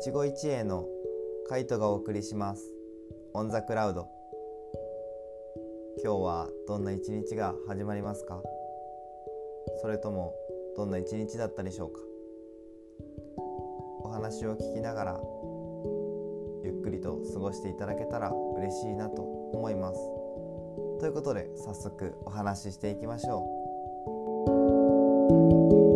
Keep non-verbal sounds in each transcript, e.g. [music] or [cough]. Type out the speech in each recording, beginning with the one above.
一期一会のカイトがお送りします。オンザクラウド。今日はどんな一日が始まりますか？それともどんな一日だったでしょうか？お話を聞きながらゆっくりと過ごしていただけたら嬉しいなと思います。ということで早速お話ししていきましょう。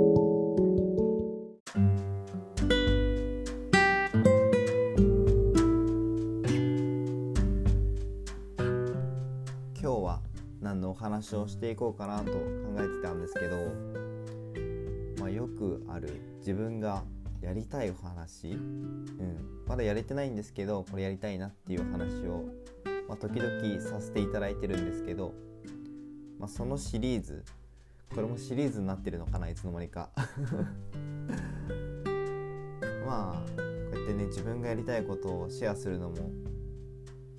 していこうかなと考えてたんですけど、まあ、よくある自分がやりたいお話、うん、まだやれてないんですけどこれやりたいなっていう話を、まあ、時々させていただいてるんですけど、まあ、そのシリーズこれもシリーズになってるのかないつの間にか。[laughs] まあこうやってね自分がやりたいことをシェアするのも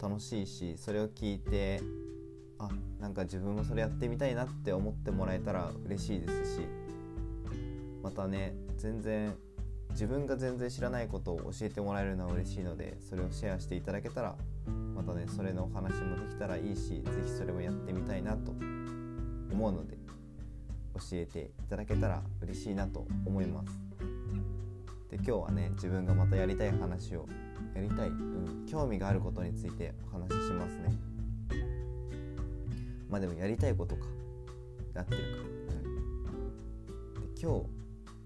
楽しいしそれを聞いてあなんか自分もそれやってみたいなって思ってもらえたら嬉しいですしまたね全然自分が全然知らないことを教えてもらえるのは嬉しいのでそれをシェアしていただけたらまたねそれのお話もできたらいいし是非それもやってみたいなと思うので教えていただけたら嬉しいなと思います。で今日はね自分がまたやりたい話をやりたい、うん、興味があることについてお話ししますね。まあでもやりたいことか。やってるか、うん、で今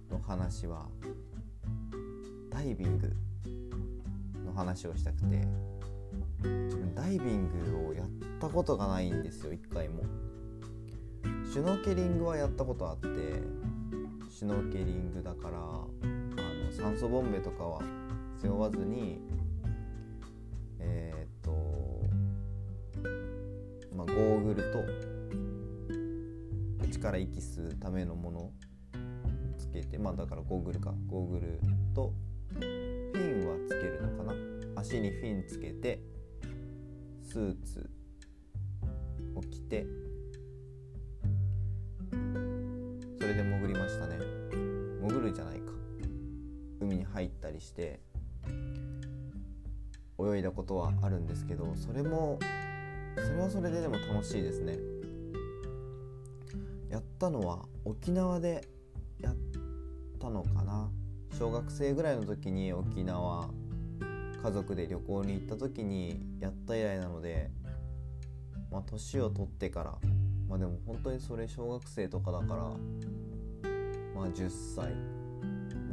日の話はダイビングの話をしたくて自分ダイビングをやったことがないんですよ一回も。シュノーケリングはやったことあってシュノーケリングだからあの酸素ボンベとかは背負わずにゴーグルと口から息吸うためのものをつけてまあだからゴーグルか。ゴーグルとフィンはつけるのかな。足にフィンつけてスーツを着てそれで潜りましたね。潜るじゃないか。海に入ったりして泳いだことはあるんですけどそれもそれはそれででも楽しいですね。やったのは沖縄でやったのかな。小学生ぐらいの時に沖縄家族で旅行に行った時にやった以来なのでまあ年を取ってからまあでも本当にそれ小学生とかだからまあ10歳。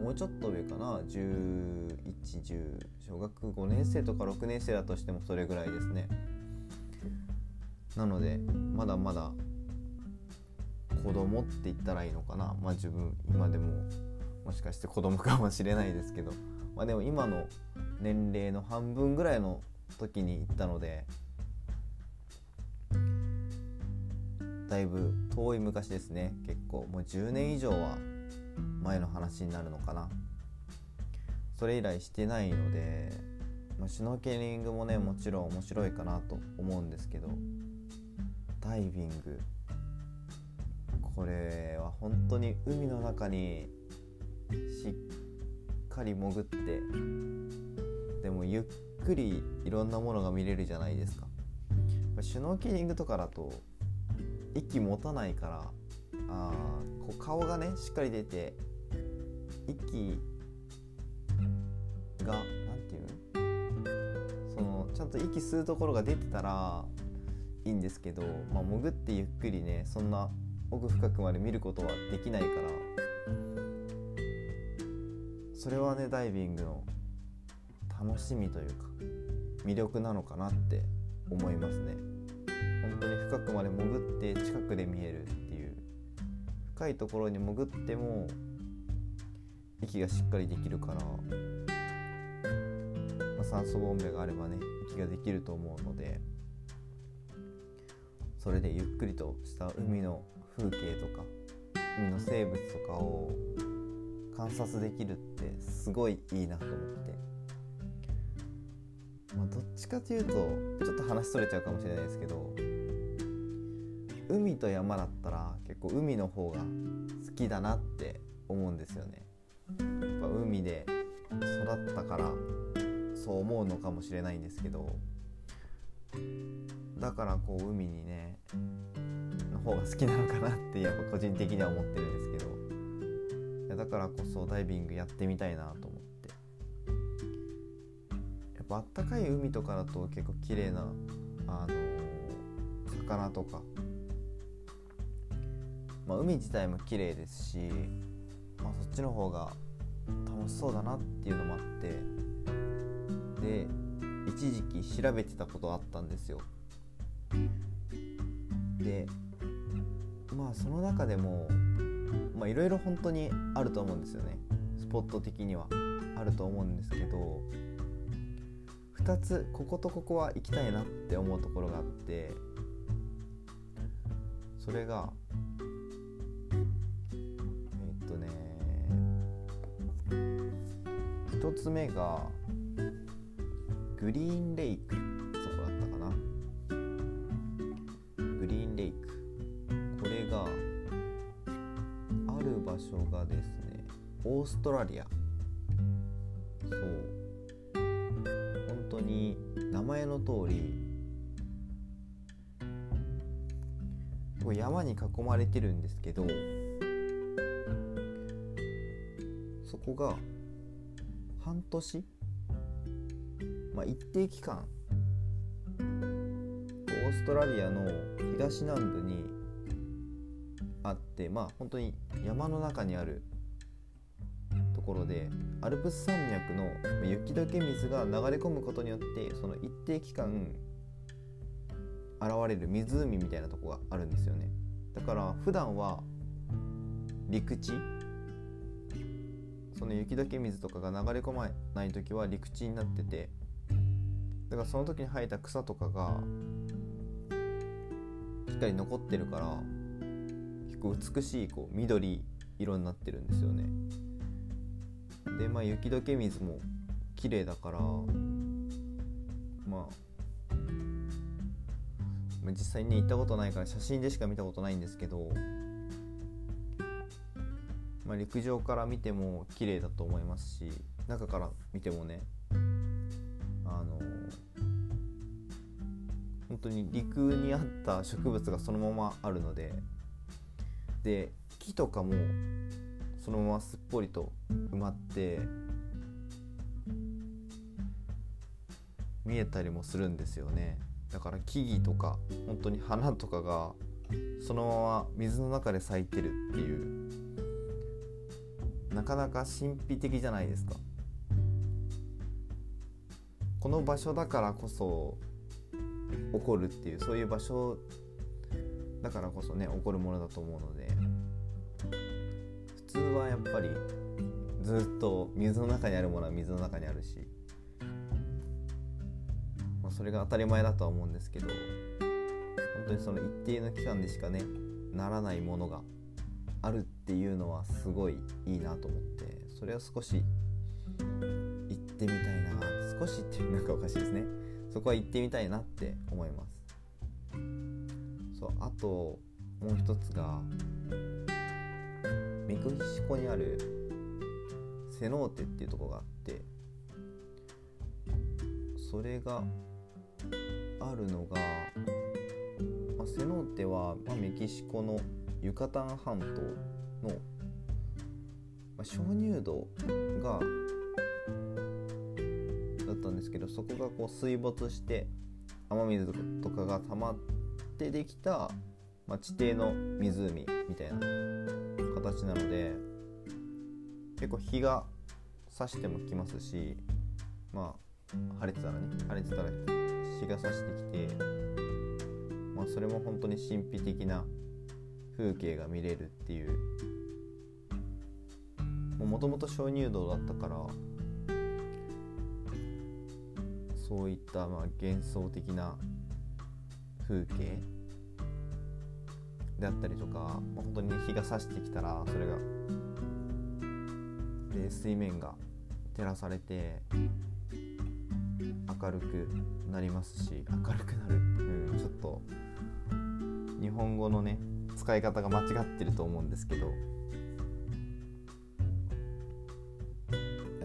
もうちょっと上かな。1110小学5年生とか6年生だとしてもそれぐらいですね。なのでまだまだ子供って言ったらいいのかな？まあ自分今でももしかして子供かもしれないですけど。まあでも今の年齢の半分ぐらいの時に行ったのでだいぶ遠い昔ですね。結構もう10年以上は前の話になるのかな。それ以来してないので、まあ、シュノーケリングもねもちろん面白いかなと思うんですけど。ダイビング。これは本当に海の中にしっかり潜ってでもゆっくりいろんなものが見れるじゃないですか。シュノーケリングとかだと息持たないからあこう顔がねしっかり出て息が何て言うそのちゃんと息吸うところが出てたらいいんですけど、まあ、潜ってゆっくりねそんな奥深くまで見ることはできないからそれはねダイビングの楽しみというか魅力なのかなって思いますね。本当に深くまで潜って近くで見えるっていう深いところに潜っても息がしっかりできるから、まあ、酸素ボンベがあればね息ができると思うのでそれでゆっくりとした海の風景とか海の生物とかを観察できるってすごいいいなと思って、まあ、どっちかというとちょっと話それちゃうかもしれないですけど海と山だったら結構海の方が好きだなって思うんですよね。やっぱ海で育ったからそう思うのかもしれないんですけどだからこう海にねの方が好きなのかなってやっぱ個人的には思ってるんですけど。いやだからこそダイビングやってみたいなと思って。やっぱあったかい海とかだと結構綺麗なあのー、魚とか、まあ、海自体も綺麗ですし、まあ、そっちの方が楽しそうだなっていうのもあって。で一時期調べてたことあったんですよ。でまあその中でもいろいろ本当にあると思うんですよね。スポット的には。あると思うんですけど2つこことここは行きたいなって思うところがあってそれがえっとね1つ目がグリーンレイク。オーストラリア。そう。本当に名前の通り山に囲まれてるんですけどそこが半年まあ、一定期間オーストラリアの東南部にあってまあ本当に山の中にあるころでアルプス山脈の雪解け水が流れ込むことによってその一定期間現れる湖みたいなとこがあるんですよね。だから普段は陸地その雪解け水とかが流れ込まない時は陸地になっててだからその時に生えた草とかがしっかり残ってるから結構美しいこう緑色になってるんですよね。でまあ雪解け水も綺麗だからまあ実際に行ったことないから写真でしか見たことないんですけど、まあ、陸上から見ても綺麗だと思いますし中から見てもねあの本当に陸にあった植物がそのままあるのでで木とかもそのまますっぽりと埋まって見えたりもするんですよね。だから木々とか本当に花とかがそのまま水の中で咲いてるっていうなかなか神秘的じゃないですか。この場所だからこそ起こるっていうそういう場所だからこそね起こるものだと思うので通はやっぱりずっと水の中にあるものは水の中にあるし、まあ、それが当たり前だとは思うんですけど本当にその一定の期間でしかねならないものがあるっていうのはすごいいいなと思ってそれを少し行ってみたいな少しっていうなんかおかしいですね。そこは行ってみたいなって思います。そうあともう一つがメキシコにあるセノーテっていうとこがあってそれがあるのが、まあ、セノーテは、まあ、メキシコのユカタン半島の、まあ、鍾乳洞がだったんですけどそこがこう水没して雨水とかが溜まってできた、まあ、地底の湖みたいな形なので結構日が差してもきますしまあ晴れてたらね晴れてたら日が差してきて、まあ、それも本当に神秘的な風景が見れるっていう。もともと鍾乳洞だったからそういったまあ幻想的な風景であったりとか、まあ、本当に日が差してきたらそれが。で水面が照らされて明るくなりますし明るくなる、うん、ちょっと日本語のね使い方が間違ってると思うんですけど。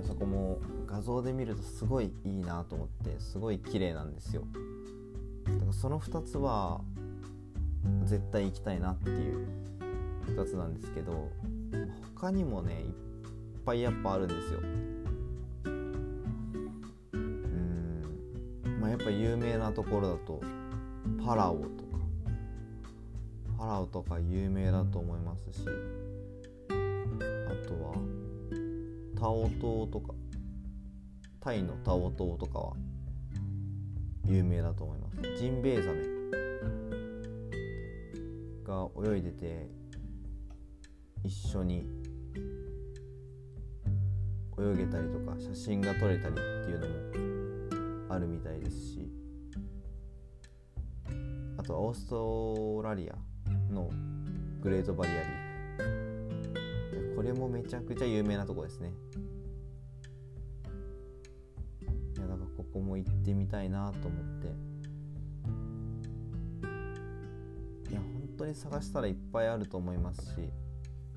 そこも画像で見るとすごいいいなと思ってすごい綺麗なんですよ。だからその2つは絶対行きたいなっていう2つなんですけど他にもねいっぱいやっぱあるんですよ。うん。まあやっぱ有名なところだとパラオとか。パラオとか有名だと思いますしあとはタオ島とか。タイのタオ島とかは有名だと思います。ジンベエザメ。が泳いでて一緒に泳げたりとか写真が撮れたりっていうのもあるみたいですしあとオーストラリアのグレートバリアリー。フこれもめちゃくちゃ有名なとこですね。いやだからここも行ってみたいなと思って。当に探したらいっぱいあると思いますし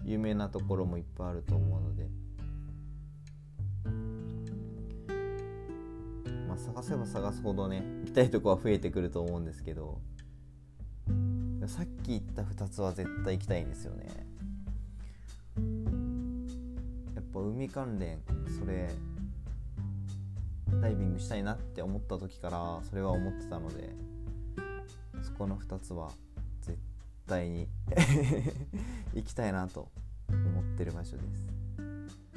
有名なところもいっぱいあると思うので。まあ探せば探すほどね行きたいとこは増えてくると思うんですけどさっき言った2つは絶対行きたいんですよね。やっぱ海関連それダイビングしたいなって思った時からそれは思ってたのでそこの2つは対に [laughs] 行きたいなと思ってる場所です。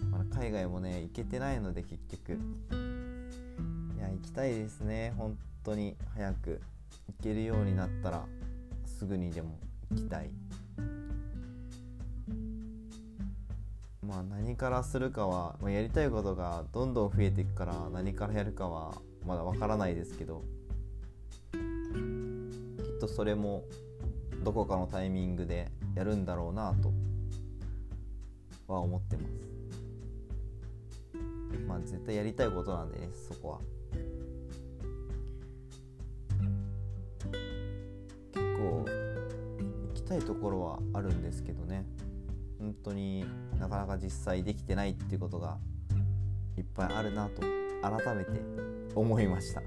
まだ海外もね行けてないので結局。いや行きたいですね。本当に。早く行けるようになったらすぐにでも行きたい。まあ何からするかは、まあ、やりたいことがどんどん増えていくから何からやるかはまだわからないですけどきっとそれもどこかのタイミングでやるんだろうなとは思ってます。まあ絶対やりたいことなんでねそこは。結構行きたいところはあるんですけどね。本当になかなか実際できてないっていうことがいっぱいあるなと改めて思いました。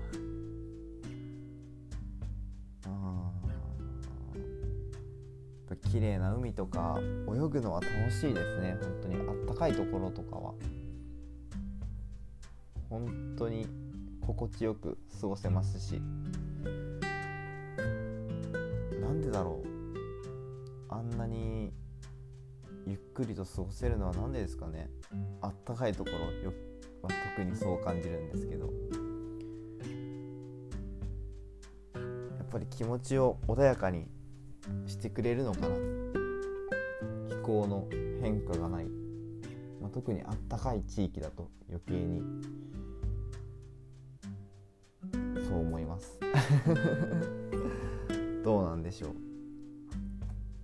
綺麗な海とか泳ぐのは楽しいですね。本当にあったかいところとかは。本当に心地よく過ごせますし。なんでだろう。あんなにゆっくりと過ごせるのは何でですかね。あったかいところよは特にそう感じるんですけど。やっぱり気持ちを穏やかにしてくれるのかな？気候の変化がない、まあ、特にあったかい地域だと余計にそう思います。[laughs] どうなんでしょう？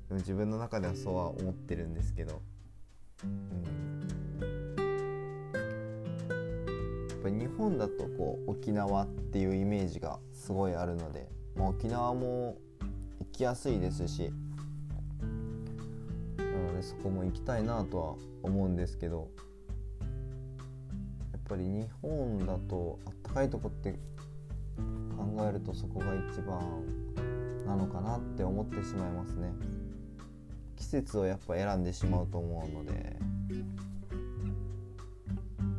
でも自分の中ではそうは思ってるんですけど、うん、やっぱ日本だとこう沖縄っていうイメージがすごいあるので、まあ、沖縄も行きやすいですしなのでそこも行きたいなとは思うんですけどやっぱり日本だとあったかいとこって考えるとそこが一番なのかなって思ってしまいますね。季節をやっぱ選んでしまうと思うので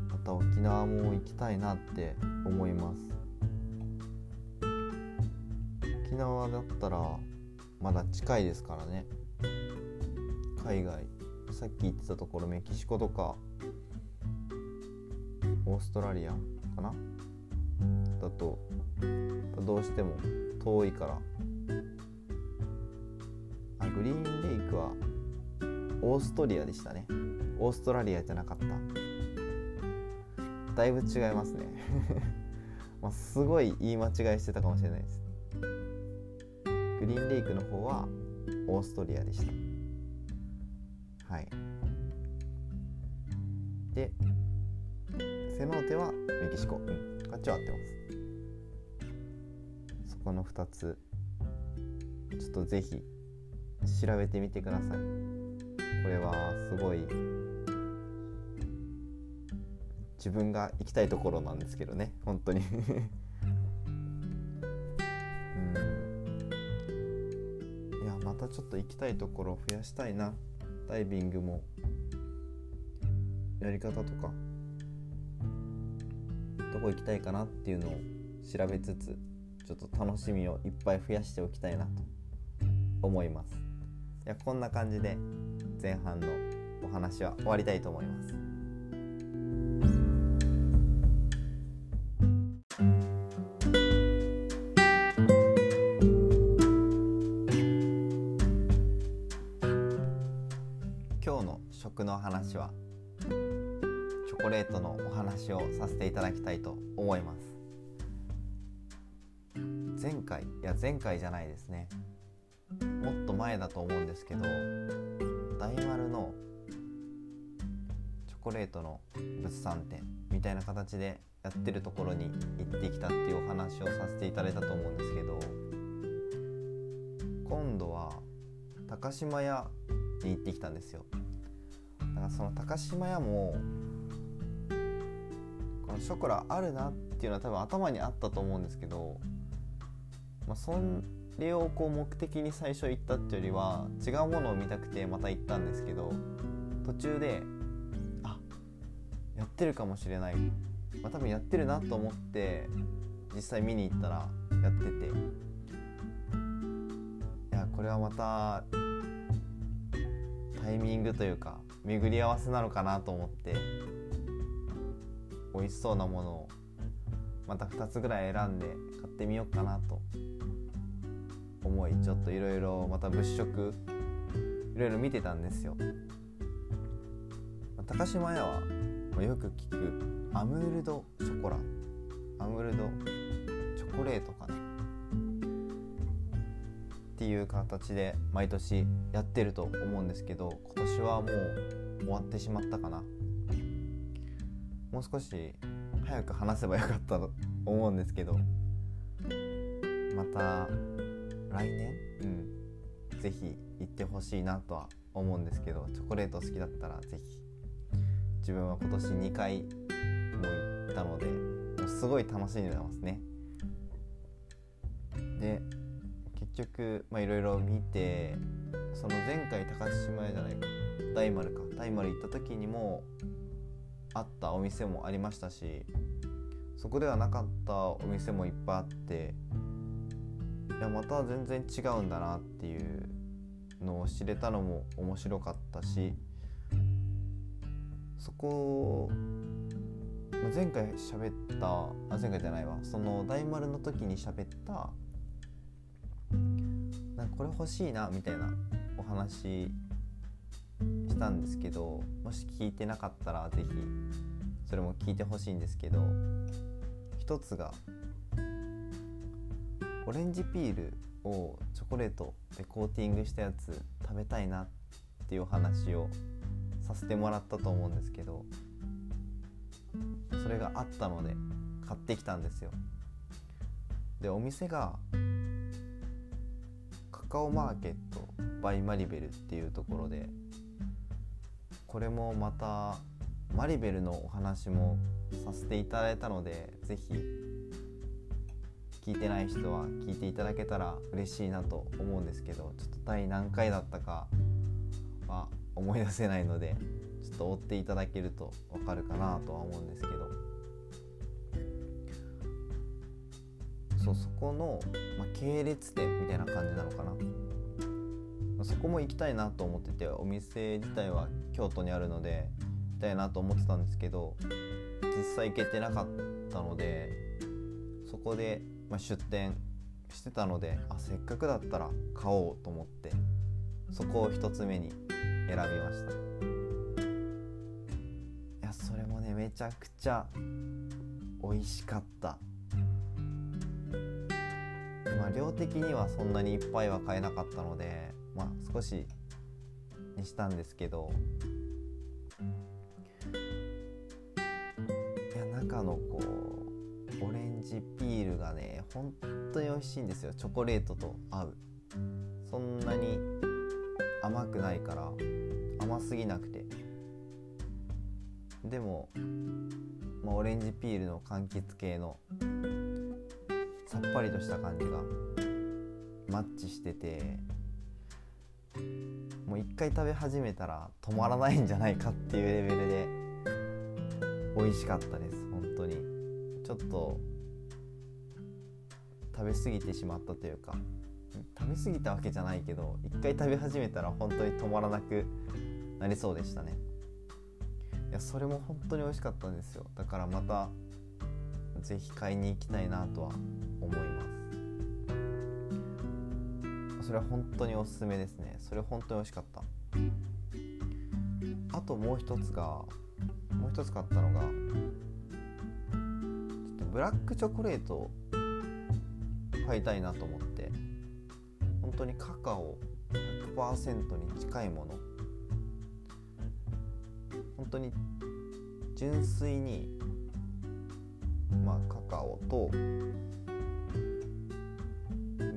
また沖縄も行きたいなって思います沖縄だったらまだ近いですからね。海外。さっき言ってたところメキシコとかオーストラリアかな？だとどうしても遠いから。あグリーンレイクはオーストリアでしたね。オーストラリアじゃなかった。だいぶ違いますね。[laughs] まあすごい言い間違いしてたかもしれないです。グリーンレイクの方はオーストリアでした。はい。でセノーテはメキシコ。うん。こっちは合ってます。そこの2つ。ちょっとぜひ調べてみてください。これはすごい。自分が行きたいところなんですけどね。本当に。たちょっと行きたいところを増やしたいな。ダイビングも。やり方とか。どこ行きたいかなっていうのを調べつつちょっと楽しみをいっぱい増やしておきたいなと思います。いやこんな感じで前半のお話は終わりたいと思います。前回じゃないですね。もっと前だと思うんですけど大丸のチョコレートの物産展みたいな形でやってるところに行ってきたっていうお話をさせていただいたと思うんですけど今度は高島屋に行ってきたんですよ。だからその高島屋もこのショコラあるなっていうのは多分頭にあったと思うんですけど、まあ、それをこう目的に最初行ったっていうよりは違うものを見たくてまた行ったんですけど途中であやってるかもしれない。まあ、多分やってるなと思って実際見に行ったらやってて。いやこれはまたタイミングというか巡り合わせなのかなと思って美味しそうなものをまた2つぐらい選んで買ってみようかなと思いちょっといろいろまた物色いろいろ見てたんですよ。高島屋はよく聞くアムールドショコラ。アムールドチョコレートかねっていう形で毎年やってると思うんですけど今年はもう終わってしまったかな。もう少し早く話せばよかったと思うんですけどまた来年？うん。是非行ってほしいなとは思うんですけどチョコレート好きだったら是非自分は今年2回も行ったのでもうすごい楽しんでますね。で結局いろいろ見てその前回高島屋じゃないか大丸か大丸行った時にもあったお店もありましたしそこではなかったお店もいっぱいあっていやまた全然違うんだなっていうのを知れたのも面白かったしそこ前回喋ったあ前回じゃないわ。その大丸の時に喋ったなんかこれ欲しいなみたいなお話したんですけどもし聞いてなかったら是非それも聞いてほしいんですけど一つがオレンジピールをチョコレートでコーティングしたやつ食べたいなっていうお話をさせてもらったと思うんですけどそれがあったので買ってきたんですよ。でお店がカカオマーケットバイマリベルっていうところでこれもまたマリベルのお話もさせていただいたので是非聞いてない人は聞いていただけたら嬉しいなと思うんですけどちょっと第何回だったかは思い出せないのでちょっと追っていただけるとわかるかなとは思うんですけど。そうそこの、まあ、系列店みたいな感じなのかな、まあ、そこも行きたいなと思っててお店自体は京都にあるので行きたいなと思ってたんですけど実際行けてなかったのでそこで、まあ、出店してたのであせっかくだったら買おうと思ってそこを一つ目に選びました。いやそれもねめちゃくちゃ美味しかった。まあ量的にはそんなにいっぱいは買えなかったのでまあ少しにしたんですけどいや中のこうオレンジピールがね本当に美味しいんですよ。チョコレートと合う。そんなに甘くないから甘すぎなくて。でもまあ、オレンジピールの柑橘系のさっぱりとした感じがマッチしててもう一回食べ始めたら止まらないんじゃないかっていうレベルで美味しかったです。本当に。ちょっと食べ過ぎてしまったというか食べ過ぎたわけじゃないけど一回食べ始めたら本当に止まらなくなりそうでしたね。いやそれも本当に美味しかったんですよ。だからまた是非買いに行きたいなとは思います。それは本当におすすめですね。それ本当に美味しかった。あともう一つがもう一つ買ったのがブラックチョコレート買いたいなと思って。本当にカカオ100%に近いもの。本当に純粋にまあカカオと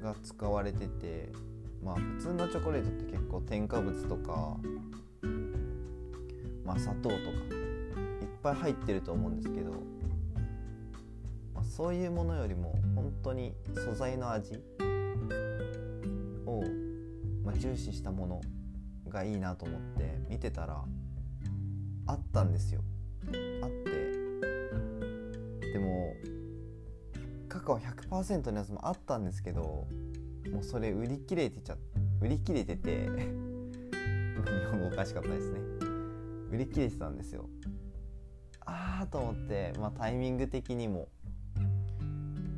が使われててまあ普通のチョコレートって結構添加物とかまあ砂糖とかいっぱい入ってると思うんですけど、まあ、そういうものよりも当に素材の味を、まあ、重視したものがいいなと思って見てたらあったんですよ。あって。でもカカオ100%のやつもあったんですけどもうそれ売り切れてちゃ売り切れてて日本語おかしかったですね。売り切れてたんですよ。ああと思って、まあ、タイミング的にも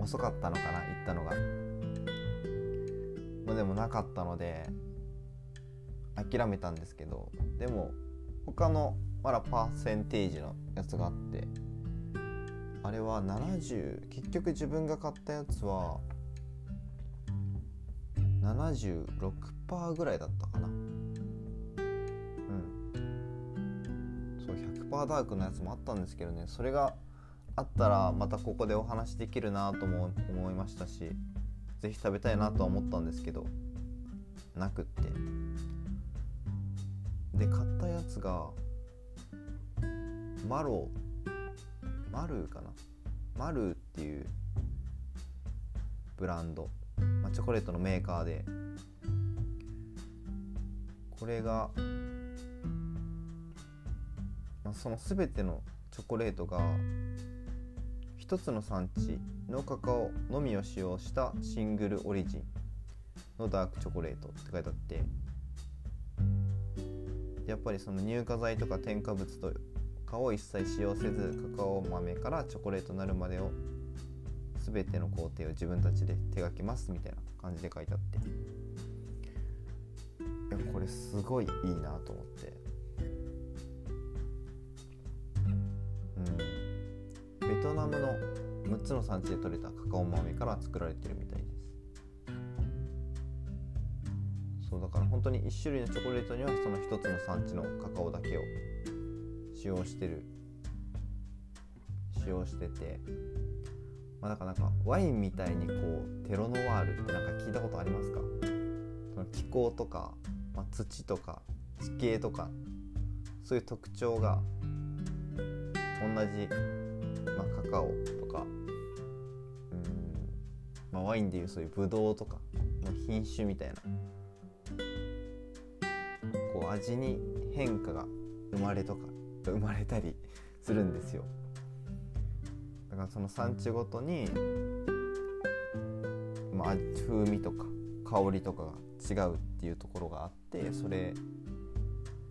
遅かったのかな行ったのが、まあ、でもなかったので諦めたんですけどでも他のまだパーセンテージのやつがあってあれは70結局自分が買ったやつは76%ぐらいだったかな。うん。そう100%ダークのやつもあったんですけどねそれがあったらまたここでお話できるなとも思いましたし是非食べたいなとは思ったんですけどなくって。で買ったやつがマロマルーかな？マルーっていうブランド。まあ、チョコレートのメーカーで。これが、まあ、その全てのチョコレートが一つの産地のカカオのみを使用したシングルオリジン。のダークチョコレートって書いてあって。やっぱりその乳化剤とか添加物とかを一切使用せずカカオ豆からチョコレートになるまでを全ての工程を自分たちで手がけますみたいな感じで書いてあって。いやこれすごいいいなと思って。トナムの6つの産地で採れたカカオ豆から作られてるみたいです。そうだから本当に1種類のチョコレートにはその1つの産地のカカオだけを使用してる使用しててまあ、だかなかワインみたいにこうテロノワールってなんか聞いたことありますか？その気候とか、まあ、土とか地形とかそういう特徴が同じ、まあ、カカオとかうん、まあ、ワインでいうそういうブドウとかの品種みたいなこう味に変化が生まれとか生まれたりするんですよ。だからその産地ごとに、まあ、風味とか香りとかが違うっていうところがあってそれ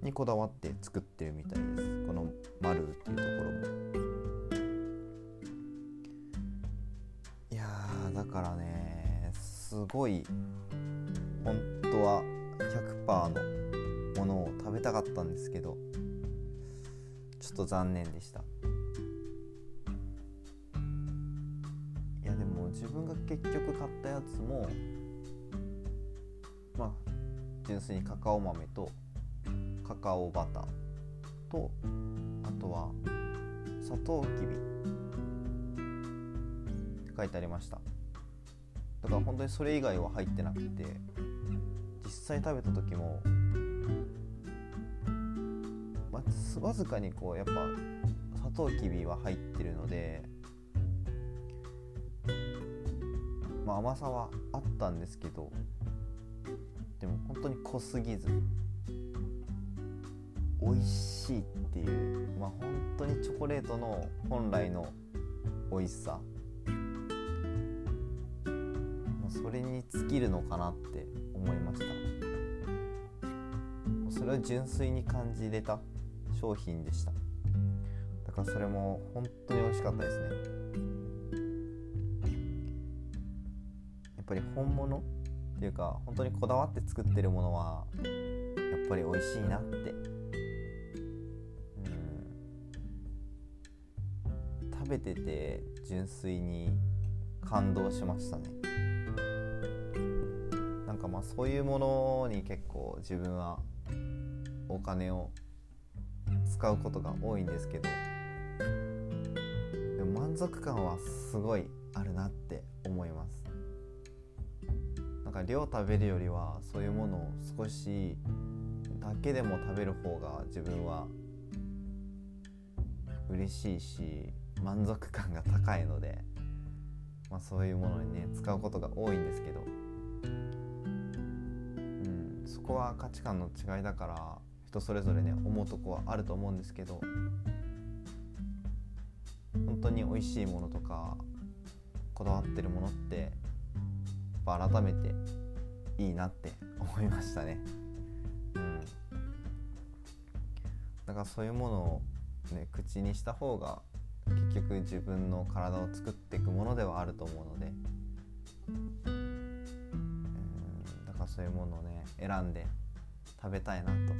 にこだわって作ってるみたいですこの「マルー」っていうところもからねすごい本当は100%のものを食べたかったんですけどちょっと残念でした。いやでも自分が結局買ったやつもまあ純粋にカカオ豆とカカオバターとあとはサトウキビ。って書いてありました。だから本当にそれ以外は入ってなくて実際食べた時も、まあ、わずかにこうやっぱサトウキビは入ってるのでまあ甘さはあったんですけどでも本当に濃すぎず美味しいっていうまあ本当にチョコレートの本来の美味しさそれに尽きるのかなって思いました。それを純粋に感じれた商品でした。だからそれも本当に美味しかったですね。やっぱり本物っていうか本当にこだわって作ってるものはやっぱり美味しいなって。食べてて純粋に感動しましたね。まあそういうものに結構自分はお金を使うことが多いんですけどでも満足感はすごいあるなって思います。なんか量食べるよりはそういうものを少しだけでも食べる方が自分は嬉しいし満足感が高いので、まあ、そういうものにね使うことが多いんですけど、そこは価値観の違いだから人それぞれね思うとこはあると思うんですけど本当に美味しいものとかこだわってるものってやっぱ改めていいなって [laughs] 思いましたね。うん、だからそういうものをね口にした方が結局自分の体を作っていくものではあると思うのでそういうものをね選んで食べたいなと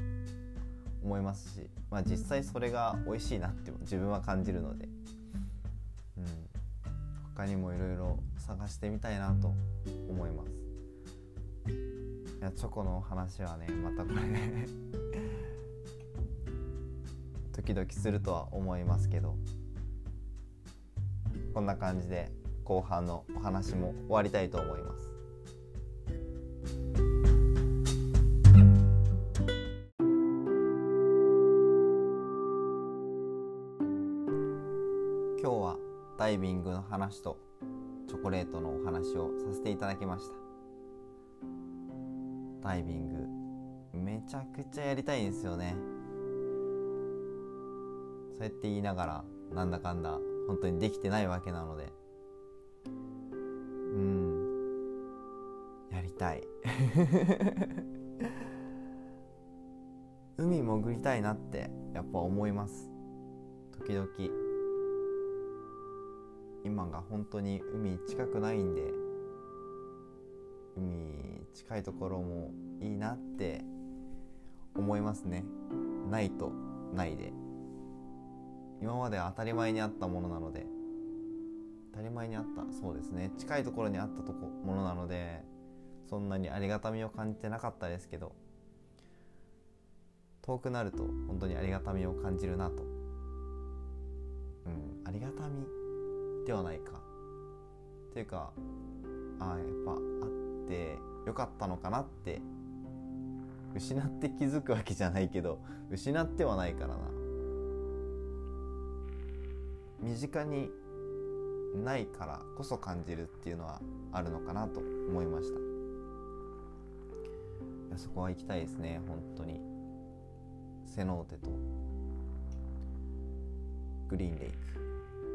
思いますし、まあ、実際それが美味しいなって自分は感じるので、うん、他にもいろいろ探してみたいなと思います。いやチョコの話はねまたこれ [laughs] 時々するとは思いますけどこんな感じで後半のお話も終わりたいと思います。話とチョコレートのお話をさせていただきました。ダイビングめちゃくちゃやりたいんですよね。そうやって言いながらなんだかんだ本当にできてないわけなので。うん。やりたい。[laughs] 海潜りたいなってやっぱ思います。時々。今が本当に海近くないんで海近いところもいいなって思いますね。ないとないで。今までは当たり前にあったものなので当たり前にあったそうですね。近いところにあったとこものなのでそんなにありがたみを感じてなかったですけど遠くなると本当にありがたみを感じるなと。うんありがたみではないか。っていうかああやっぱあってよかったのかなって失って気づくわけじゃないけど失ってはないからな。身近にないからこそ感じるっていうのはあるのかなと思いました。いやそこは行きたいですね本当に。セノーテとグリーンレイク。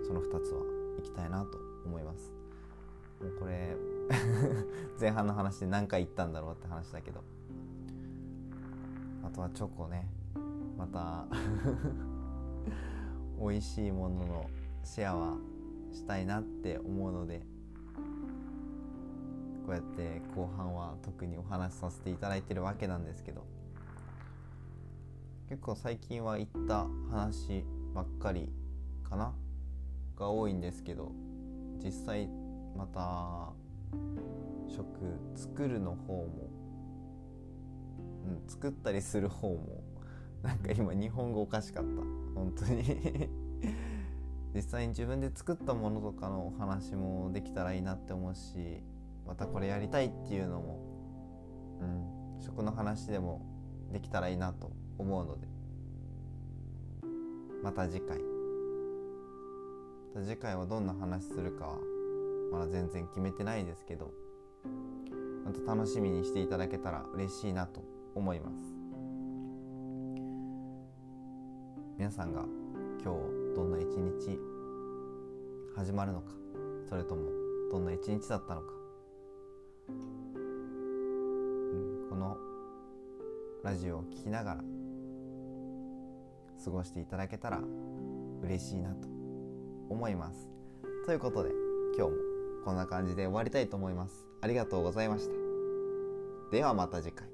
その2つは。きたいなと思います。もうこれ [laughs] 前半の話で何回言ったんだろうって話だけど。あとはチョコね。また [laughs] 美味しいもののシェアはしたいなって思うのでこうやって後半は特にお話しさせていただいてるわけなんですけど。結構最近は言った話ばっかりかな。が多いんですけど実際また食作るの方も、うん、作ったりする方もなんか今日本語おかしかった。本当に。[laughs] 実際に自分で作ったものとかのお話もできたらいいなって思うしまたこれやりたいっていうのも、うん、食の話でもできたらいいなと思うのでまた次回。次回はどんな話するかはまだ全然決めてないですけどまた楽しみにしていただけたら嬉しいなと思います。皆さんが今日どんな一日始まるのかそれともどんな一日だったのか、うん、このラジオを聴きながら過ごしていただけたら嬉しいなと思います。ということで今日もこんな感じで終わりたいと思います。ありがとうございました。ではまた次回。